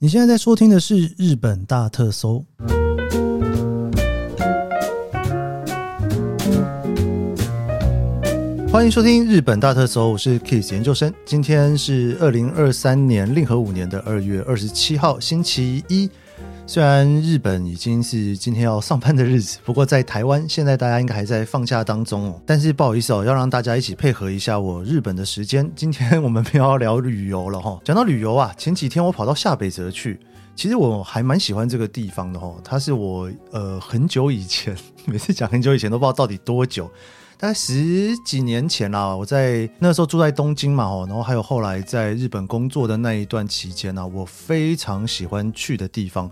你现在在收听的是日本大特搜，欢迎收听日本大特搜，我是 Kiss 研究生。今天是二零二三年令和五年的二月二十七号，星期一。虽然日本已经是今天要上班的日子，不过在台湾现在大家应该还在放假当中哦。但是不好意思哦，要让大家一起配合一下我日本的时间。今天我们不要聊旅游了哈。讲到旅游啊，前几天我跑到下北泽去，其实我还蛮喜欢这个地方的哈。它是我呃很久以前，每次讲很久以前都不知道到底多久，大概十几年前啦。我在那时候住在东京嘛哦，然后还有后来在日本工作的那一段期间呢，我非常喜欢去的地方。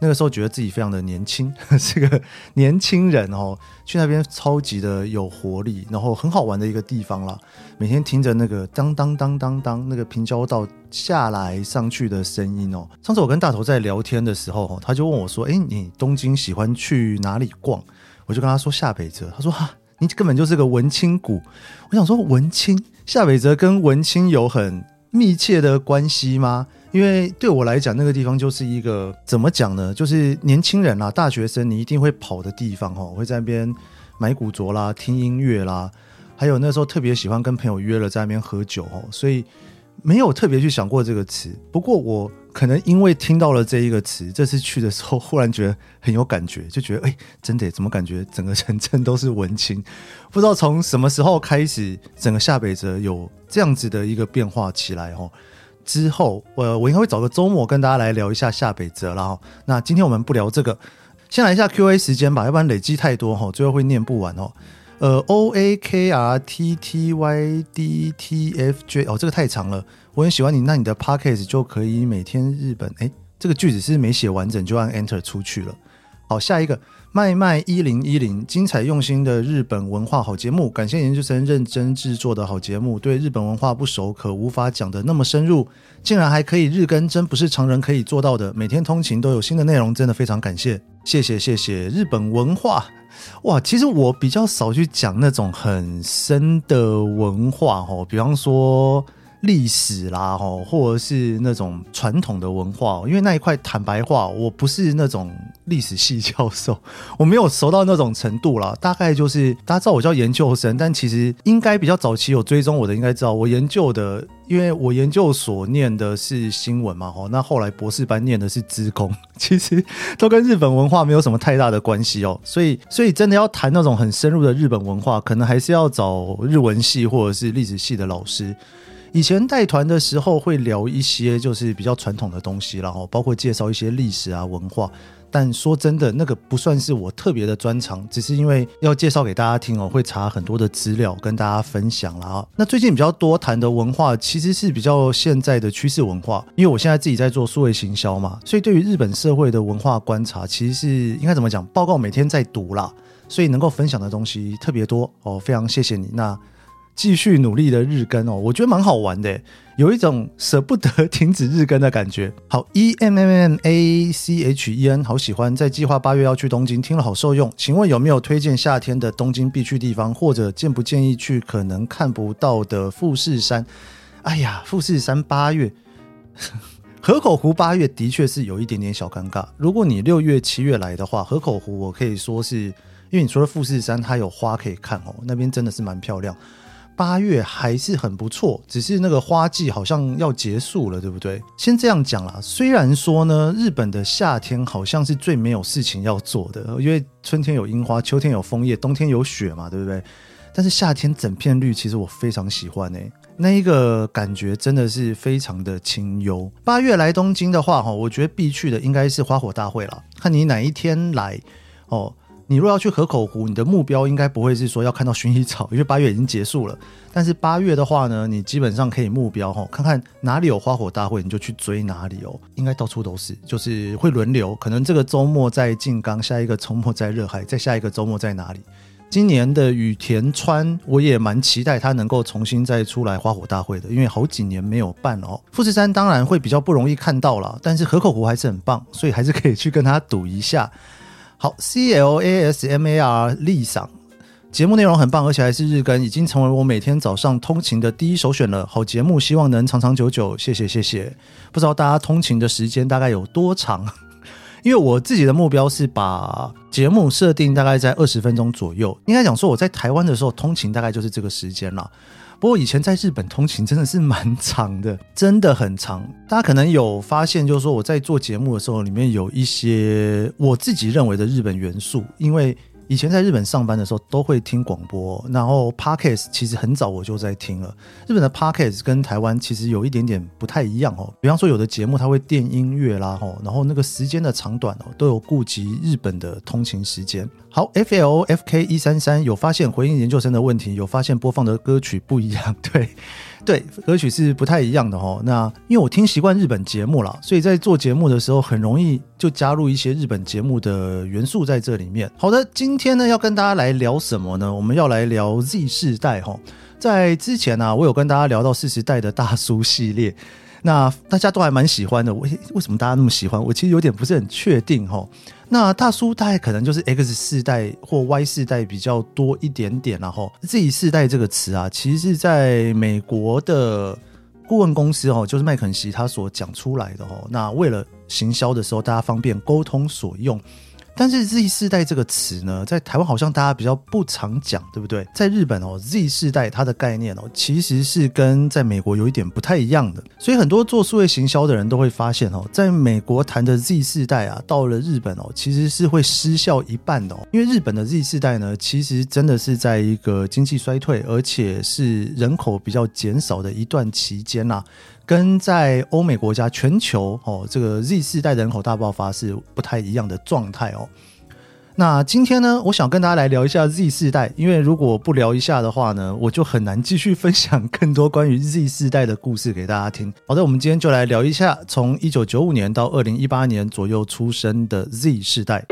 那个时候觉得自己非常的年轻，是个年轻人哦，去那边超级的有活力，然后很好玩的一个地方啦。每天听着那个当当当当当那个平交道下来上去的声音哦。上次我跟大头在聊天的时候，他就问我说：“哎，你东京喜欢去哪里逛？”我就跟他说下北泽。他说：“哈，你根本就是个文青股。”我想说文青，夏北泽跟文青有很密切的关系吗？因为对我来讲，那个地方就是一个怎么讲呢？就是年轻人啦，大学生你一定会跑的地方哦。会在那边买古着啦，听音乐啦，还有那时候特别喜欢跟朋友约了在那边喝酒哦。所以没有特别去想过这个词。不过我可能因为听到了这一个词，这次去的时候忽然觉得很有感觉，就觉得哎，真的怎么感觉整个城镇都是文青？不知道从什么时候开始，整个下北泽有这样子的一个变化起来哦。之后，我我应该会找个周末跟大家来聊一下下北泽了哈。那今天我们不聊这个，先来一下 Q&A 时间吧，要不然累积太多哈，最后会念不完哦。呃，O A K R T T Y D T F J 哦，这个太长了，我很喜欢你。那你的 Podcast 就可以每天日本诶，这个句子是没写完整就按 Enter 出去了。好，下一个。麦麦一零一零，精彩用心的日本文化好节目，感谢研究生认真制作的好节目。对日本文化不熟，可无法讲得那么深入，竟然还可以日更，真不是常人可以做到的。每天通勤都有新的内容，真的非常感谢，谢谢谢谢。日本文化，哇，其实我比较少去讲那种很深的文化哦，比方说。历史啦，吼，或者是那种传统的文化，因为那一块，坦白话，我不是那种历史系教授，我没有熟到那种程度啦。大概就是大家知道我叫研究生，但其实应该比较早期有追踪我的，应该知道我研究的，因为我研究所念的是新闻嘛，吼，那后来博士班念的是资工，其实都跟日本文化没有什么太大的关系哦。所以，所以真的要谈那种很深入的日本文化，可能还是要找日文系或者是历史系的老师。以前带团的时候会聊一些就是比较传统的东西，然后包括介绍一些历史啊文化。但说真的，那个不算是我特别的专长，只是因为要介绍给大家听哦，会查很多的资料跟大家分享了啊。那最近比较多谈的文化其实是比较现在的趋势文化，因为我现在自己在做数位行销嘛，所以对于日本社会的文化观察，其实是应该怎么讲？报告每天在读啦，所以能够分享的东西特别多哦。非常谢谢你那。继续努力的日更哦，我觉得蛮好玩的，有一种舍不得停止日更的感觉。好，E M M A C H E N，好喜欢，在计划八月要去东京，听了好受用。请问有没有推荐夏天的东京必去地方，或者建不建议去可能看不到的富士山？哎呀，富士山八月，河口湖八月的确是有一点点小尴尬。如果你六月七月来的话，河口湖我可以说是因为你除了富士山，它有花可以看哦，那边真的是蛮漂亮。八月还是很不错，只是那个花季好像要结束了，对不对？先这样讲啦。虽然说呢，日本的夏天好像是最没有事情要做的，因为春天有樱花，秋天有枫叶，冬天有雪嘛，对不对？但是夏天整片绿，其实我非常喜欢诶，那一个感觉真的是非常的清幽。八月来东京的话，哈，我觉得必去的应该是花火大会了。看你哪一天来哦。你若要去河口湖，你的目标应该不会是说要看到薰衣草，因为八月已经结束了。但是八月的话呢，你基本上可以目标哈，看看哪里有花火大会，你就去追哪里哦。应该到处都是，就是会轮流，可能这个周末在静冈，下一个周末在热海，再下一个周末在哪里？今年的隅田川，我也蛮期待它能够重新再出来花火大会的，因为好几年没有办哦。富士山当然会比较不容易看到了，但是河口湖还是很棒，所以还是可以去跟他赌一下。好，C L A S M A R 丽赏，节目内容很棒，而且还是日更，已经成为我每天早上通勤的第一首选了。好节目，希望能长长久久。谢谢谢谢。不知道大家通勤的时间大概有多长？因为我自己的目标是把节目设定大概在二十分钟左右。应该讲说我在台湾的时候通勤大概就是这个时间了。不过以前在日本通勤真的是蛮长的，真的很长。大家可能有发现，就是说我在做节目的时候，里面有一些我自己认为的日本元素，因为。以前在日本上班的时候都会听广播，然后 Podcast 其实很早我就在听了。日本的 Podcast 跟台湾其实有一点点不太一样哦，比方说有的节目它会电音乐啦，吼然后那个时间的长短哦都有顾及日本的通勤时间。好，FLFK 一三三有发现回应研究生的问题，有发现播放的歌曲不一样，对。对，歌曲是不太一样的哦。那因为我听习惯日本节目了，所以在做节目的时候很容易就加入一些日本节目的元素在这里面。好的，今天呢要跟大家来聊什么呢？我们要来聊 Z 世代哈。在之前呢、啊，我有跟大家聊到四十代的大叔系列，那大家都还蛮喜欢的。为为什么大家那么喜欢？我其实有点不是很确定哈。那大叔大概可能就是 X 世代或 Y 世代比较多一点点，然后 Z 世代这个词啊，其实是在美国的顾问公司哦，就是麦肯锡他所讲出来的哦。那为了行销的时候，大家方便沟通所用。但是 Z 世代这个词呢，在台湾好像大家比较不常讲，对不对？在日本哦，Z 世代它的概念哦，其实是跟在美国有一点不太一样的。所以很多做数位行销的人都会发现哦，在美国谈的 Z 世代啊，到了日本哦，其实是会失效一半的。因为日本的 Z 世代呢，其实真的是在一个经济衰退，而且是人口比较减少的一段期间呐。跟在欧美国家、全球哦，这个 Z 世代人口大爆发是不太一样的状态哦。那今天呢，我想跟大家来聊一下 Z 世代，因为如果不聊一下的话呢，我就很难继续分享更多关于 Z 世代的故事给大家听。好的，我们今天就来聊一下从一九九五年到二零一八年左右出生的 Z 世代。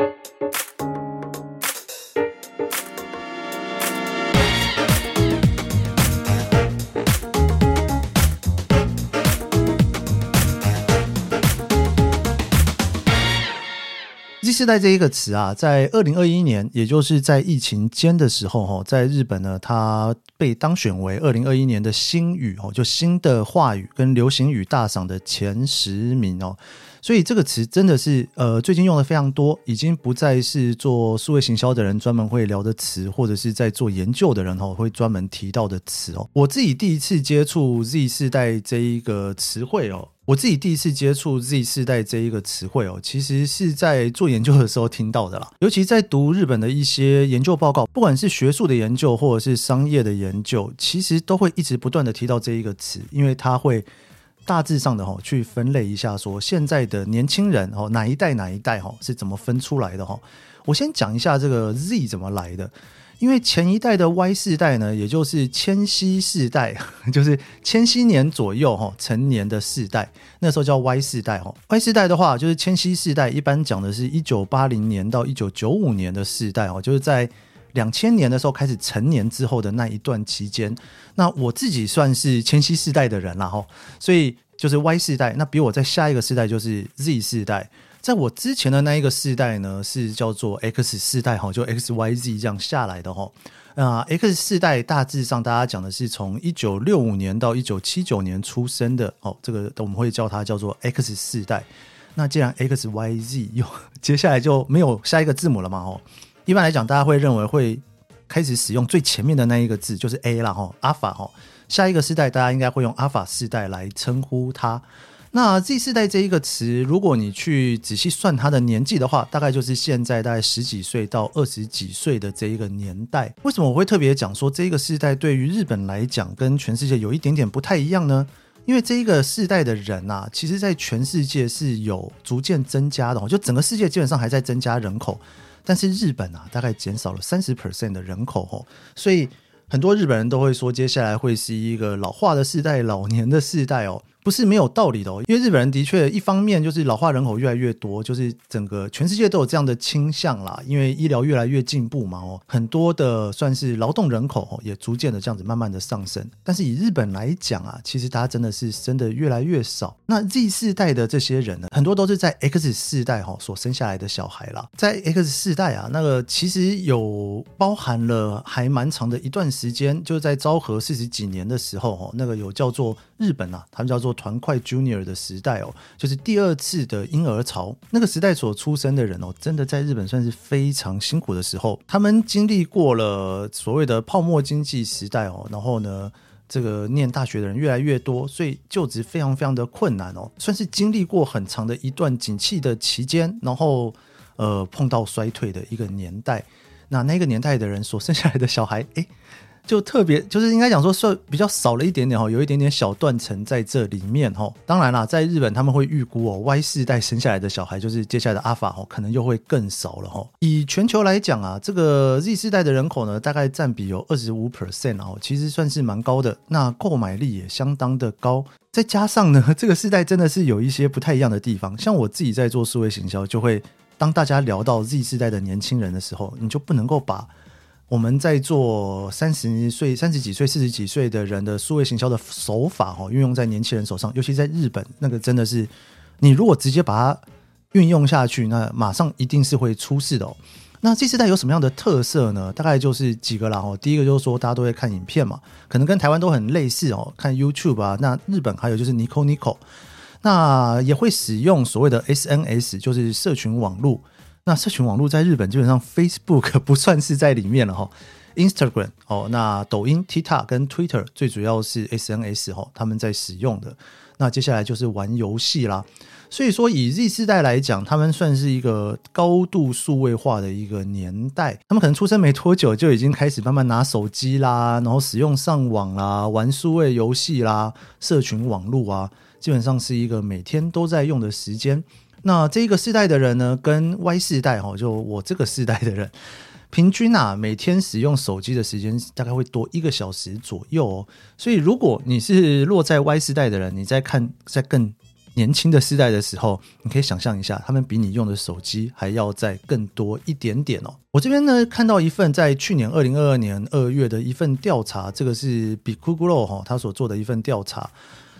现在这一个词啊，在二零二一年，也就是在疫情间的时候，哈，在日本呢，它被当选为二零二一年的新语哦，就新的话语跟流行语大赏的前十名哦。所以这个词真的是呃，最近用的非常多，已经不再是做数位行销的人专门会聊的词，或者是在做研究的人哦会专门提到的词哦。我自己第一次接触 Z 世代这一个词汇哦。我自己第一次接触 Z 世代这一个词汇哦，其实是在做研究的时候听到的啦。尤其在读日本的一些研究报告，不管是学术的研究或者是商业的研究，其实都会一直不断的提到这一个词，因为它会大致上的哈去分类一下，说现在的年轻人哦哪一代哪一代哈是怎么分出来的哈。我先讲一下这个 Z 怎么来的。因为前一代的 Y 世代呢，也就是千禧世代，就是千禧年左右哈成年的世代，那时候叫 Y 世代哈。Y 世代的话，就是千禧世代，一般讲的是一九八零年到一九九五年的世代哦，就是在两千年的时候开始成年之后的那一段期间。那我自己算是千禧世代的人了哈，所以就是 Y 世代。那比我在下一个世代就是 Z 世代。在我之前的那一个世代呢，是叫做 X 世代哈，就 X Y Z 这样下来的哈。啊，X 世代大致上大家讲的是从一九六五年到一九七九年出生的哦，这个我们会叫它叫做 X 世代。那既然 X Y Z 又接下来就没有下一个字母了嘛？哦，一般来讲，大家会认为会开始使用最前面的那一个字就是 A 了哈，Alpha 哈。下一个世代大家应该会用 Alpha 世代来称呼它。那 Z 世代这一个词，如果你去仔细算它的年纪的话，大概就是现在大概十几岁到二十几岁的这一个年代。为什么我会特别讲说这个世代对于日本来讲跟全世界有一点点不太一样呢？因为这一个世代的人啊，其实在全世界是有逐渐增加的，就整个世界基本上还在增加人口，但是日本啊大概减少了三十 percent 的人口哦，所以很多日本人都会说接下来会是一个老化的世代、老年的世代哦。不是没有道理的哦。因为日本人的确一方面就是老化人口越来越多，就是整个全世界都有这样的倾向啦。因为医疗越来越进步嘛，哦，很多的算是劳动人口也逐渐的这样子慢慢的上升。但是以日本来讲啊，其实大家真的是生的越来越少。那 Z 世代的这些人呢，很多都是在 X 世代哈所生下来的小孩啦。在 X 世代啊，那个其实有包含了还蛮长的一段时间，就是在昭和四十几年的时候，哦，那个有叫做日本啊，他们叫做团块 Junior 的时代哦，就是第二次的婴儿潮。那个时代所出生的人哦，真的在日本算是非常辛苦的时候。他们经历过了所谓的泡沫经济时代哦，然后呢，这个念大学的人越来越多，所以就职非常非常的困难哦，算是经历过很长的一段景气的期间，然后呃碰到衰退的一个年代。那那个年代的人所生下来的小孩，诶，就特别就是应该讲说算比较少了一点点哈，有一点点小断层在这里面哈。当然啦，在日本他们会预估哦，Y 世代生下来的小孩就是接下来的 Alpha 哦，可能又会更少了哈。以全球来讲啊，这个 Z 世代的人口呢，大概占比有二十五 percent 哦，其实算是蛮高的。那购买力也相当的高，再加上呢，这个世代真的是有一些不太一样的地方。像我自己在做数位行销，就会。当大家聊到 Z 世代的年轻人的时候，你就不能够把我们在做三十岁、三十几岁、四十几岁的人的数位行销的手法哦，运用在年轻人手上，尤其在日本，那个真的是你如果直接把它运用下去，那马上一定是会出事的哦。那这世代有什么样的特色呢？大概就是几个啦哦。第一个就是说，大家都会看影片嘛，可能跟台湾都很类似哦，看 YouTube 啊。那日本还有就是 Nico Nico。那也会使用所谓的 SNS，就是社群网络。那社群网络在日本基本上 Facebook 不算是在里面了哈。Instagram 哦，那抖音、TikTok 跟 Twitter 最主要是 SNS 哈，他们在使用的。那接下来就是玩游戏啦。所以说以 Z 世代来讲，他们算是一个高度数位化的一个年代。他们可能出生没多久就已经开始慢慢拿手机啦，然后使用上网啦，玩数位游戏啦，社群网络啊。基本上是一个每天都在用的时间。那这个世代的人呢，跟 Y 世代哈，就我这个世代的人，平均啊，每天使用手机的时间大概会多一个小时左右哦。所以如果你是落在 Y 世代的人，你在看在更年轻的世代的时候，你可以想象一下，他们比你用的手机还要再更多一点点哦。我这边呢看到一份在去年二零二二年二月的一份调查，这个是 Bikuglo 哈他所做的一份调查。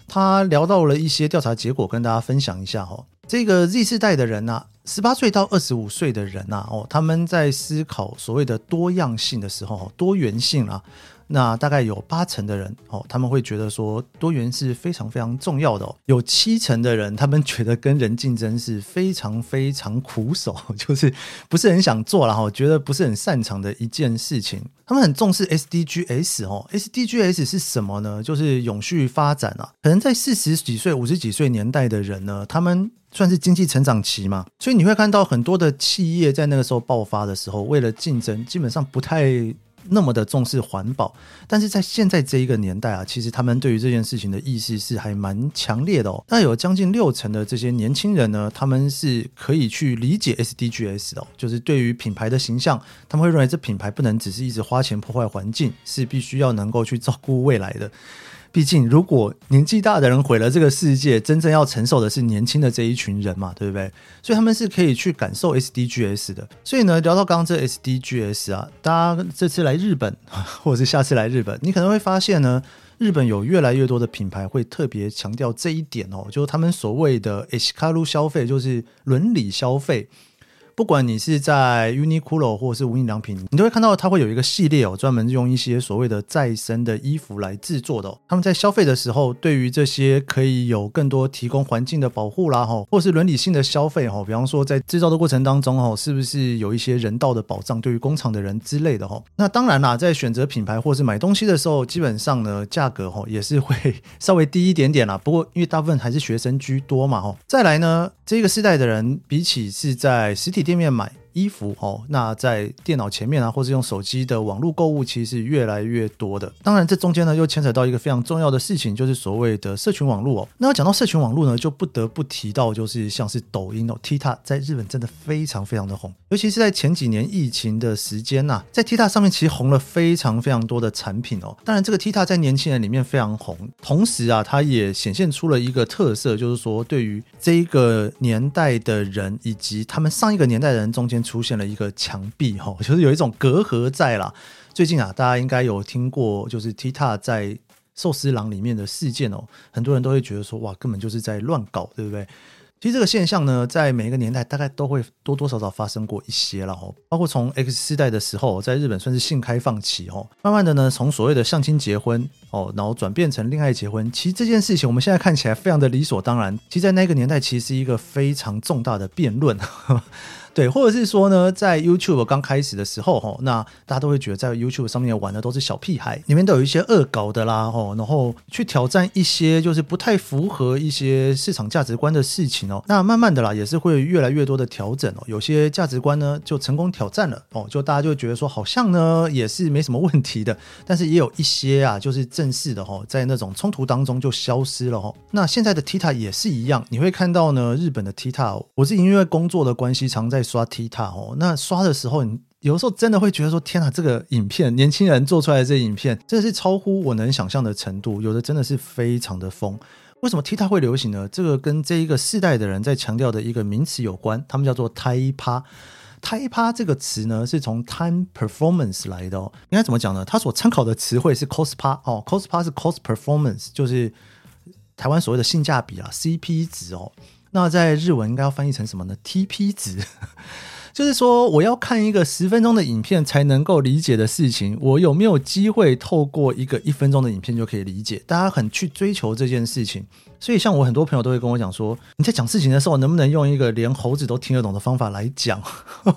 他聊到了一些调查结果，跟大家分享一下哈。这个 Z 世代的人呐，十八岁到二十五岁的人呐，哦，他们在思考所谓的多样性的时候，多元性啊。那大概有八成的人哦，他们会觉得说多元是非常非常重要的哦。有七成的人，他们觉得跟人竞争是非常非常苦手，就是不是很想做了哈，觉得不是很擅长的一件事情。他们很重视 SDGs 哦，SDGs 是什么呢？就是永续发展啊。可能在四十几岁、五十几岁年代的人呢，他们算是经济成长期嘛，所以你会看到很多的企业在那个时候爆发的时候，为了竞争，基本上不太。那么的重视环保，但是在现在这一个年代啊，其实他们对于这件事情的意识是还蛮强烈的哦。那有将近六成的这些年轻人呢，他们是可以去理解 SDGs 的，就是对于品牌的形象，他们会认为这品牌不能只是一直花钱破坏环境，是必须要能够去照顾未来的。毕竟，如果年纪大的人毁了这个世界，真正要承受的是年轻的这一群人嘛，对不对？所以他们是可以去感受 SDGs 的。所以呢，聊到刚刚这 SDGs 啊，大家这次来日本，或者是下次来日本，你可能会发现呢，日本有越来越多的品牌会特别强调这一点哦，就是他们所谓的 Hikaru 消费，就是伦理消费。不管你是在 Uniqlo 或是无印良品，你都会看到它会有一个系列哦，专门用一些所谓的再生的衣服来制作的哦。他们在消费的时候，对于这些可以有更多提供环境的保护啦，哈，或是伦理性的消费哈，比方说在制造的过程当中哈，是不是有一些人道的保障，对于工厂的人之类的哈。那当然啦，在选择品牌或是买东西的时候，基本上呢，价格哈也是会稍微低一点点啦。不过因为大部分还是学生居多嘛，哈。再来呢，这个世代的人比起是在实体店面买，衣服哦，那在电脑前面啊，或是用手机的网络购物，其实是越来越多的。当然，这中间呢又牵扯到一个非常重要的事情，就是所谓的社群网络哦。那要讲到社群网络呢，就不得不提到就是像是抖音哦，TikTok 在日本真的非常非常的红，尤其是在前几年疫情的时间呐、在 TikTok 上面其实红了非常非常多的产品哦。当然，这个 TikTok 在年轻人里面非常红，同时啊，它也显现出了一个特色，就是说对于这一个年代的人以及他们上一个年代的人中间出现了一个墙壁哈，就是有一种隔阂在啦。最近啊，大家应该有听过，就是 Tita 在寿司郎里面的事件哦，很多人都会觉得说，哇，根本就是在乱搞，对不对？其实这个现象呢，在每一个年代大概都会多多少少发生过一些了哦，包括从 X 世代的时候，在日本算是性开放期哦，慢慢的呢，从所谓的相亲结婚哦，然后转变成恋爱结婚，其实这件事情我们现在看起来非常的理所当然，其实在那个年代其实是一个非常重大的辩论。对，或者是说呢，在 YouTube 刚开始的时候，哈，那大家都会觉得在 YouTube 上面玩的都是小屁孩，里面都有一些恶搞的啦，哈，然后去挑战一些就是不太符合一些市场价值观的事情哦。那慢慢的啦，也是会越来越多的调整哦。有些价值观呢，就成功挑战了哦，就大家就觉得说，好像呢也是没什么问题的。但是也有一些啊，就是正式的哈，在那种冲突当中就消失了哈。那现在的 Tita 也是一样，你会看到呢，日本的 Tita，我是因为工作的关系，常在。刷 TikTok 哦，那刷的时候，你有的时候真的会觉得说：“天哪，这个影片，年轻人做出来的这个影片，真的是超乎我能想象的程度。有的真的是非常的疯。为什么 TikTok 会流行呢？这个跟这一个世代的人在强调的一个名词有关，他们叫做タイパ。タイパ这个词呢，是从 time performance 来的哦。应该怎么讲呢？它所参考的词汇是 cost パ哦，cost パ是 cost performance，就是台湾所谓的性价比啊，CP 值哦。 那在日文应该要翻译成什么呢？TP 值，就是说我要看一个十分钟的影片才能够理解的事情，我有没有机会透过一个一分钟的影片就可以理解？大家很去追求这件事情，所以像我很多朋友都会跟我讲说，你在讲事情的时候，能不能用一个连猴子都听得懂的方法来讲？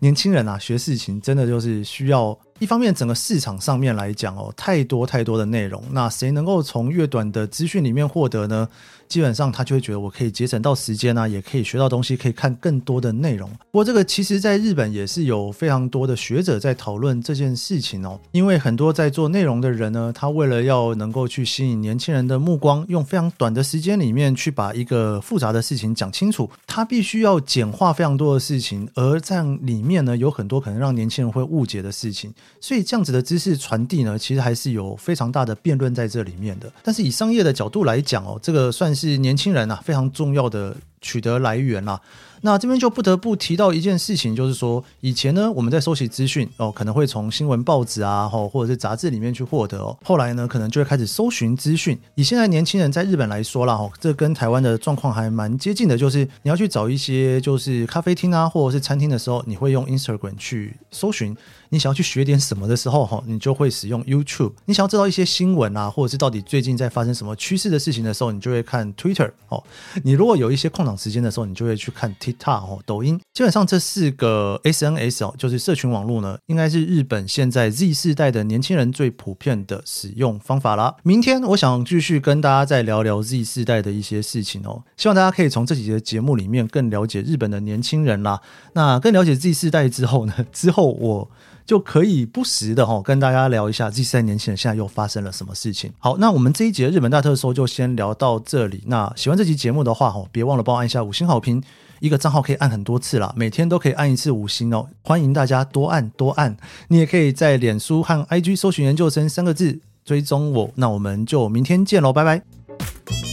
年轻人啊，学事情真的就是需要。一方面，整个市场上面来讲哦，太多太多的内容，那谁能够从越短的资讯里面获得呢？基本上他就会觉得我可以节省到时间啊，也可以学到东西，可以看更多的内容。不过这个其实在日本也是有非常多的学者在讨论这件事情哦，因为很多在做内容的人呢，他为了要能够去吸引年轻人的目光，用非常短的时间里面去把一个复杂的事情讲清楚，他必须要简化非常多的事情，而在里面呢，有很多可能让年轻人会误解的事情。所以这样子的知识传递呢，其实还是有非常大的辩论在这里面的。但是以商业的角度来讲哦，这个算是年轻人啊非常重要的取得来源啦。那这边就不得不提到一件事情，就是说以前呢，我们在收集资讯哦，可能会从新闻报纸啊，或者是杂志里面去获得哦。后来呢，可能就会开始搜寻资讯。以现在年轻人在日本来说啦，哦，这跟台湾的状况还蛮接近的，就是你要去找一些就是咖啡厅啊，或者是餐厅的时候，你会用 Instagram 去搜寻。你想要去学点什么的时候，哈，你就会使用 YouTube。你想要知道一些新闻啊，或者是到底最近在发生什么趋势的事情的时候，你就会看 Twitter。哦，你如果有一些空时间的时候，你就会去看 TikTok 哦，抖音。基本上这四个 SNS 哦，就是社群网络呢，应该是日本现在 Z 世代的年轻人最普遍的使用方法啦。明天我想继续跟大家再聊聊 Z 世代的一些事情哦，希望大家可以从这几节节目里面更了解日本的年轻人啦。那更了解 Z 世代之后呢，之后我。就可以不时的哈跟大家聊一下 Z 三年轻人现在又发生了什么事情。好，那我们这一节日本大特搜就先聊到这里。那喜欢这期节目的话哈，别忘了帮我按一下五星好评。一个账号可以按很多次啦，每天都可以按一次五星哦。欢迎大家多按多按。你也可以在脸书和 IG 搜寻研究生三个字追踪我。那我们就明天见喽，拜拜。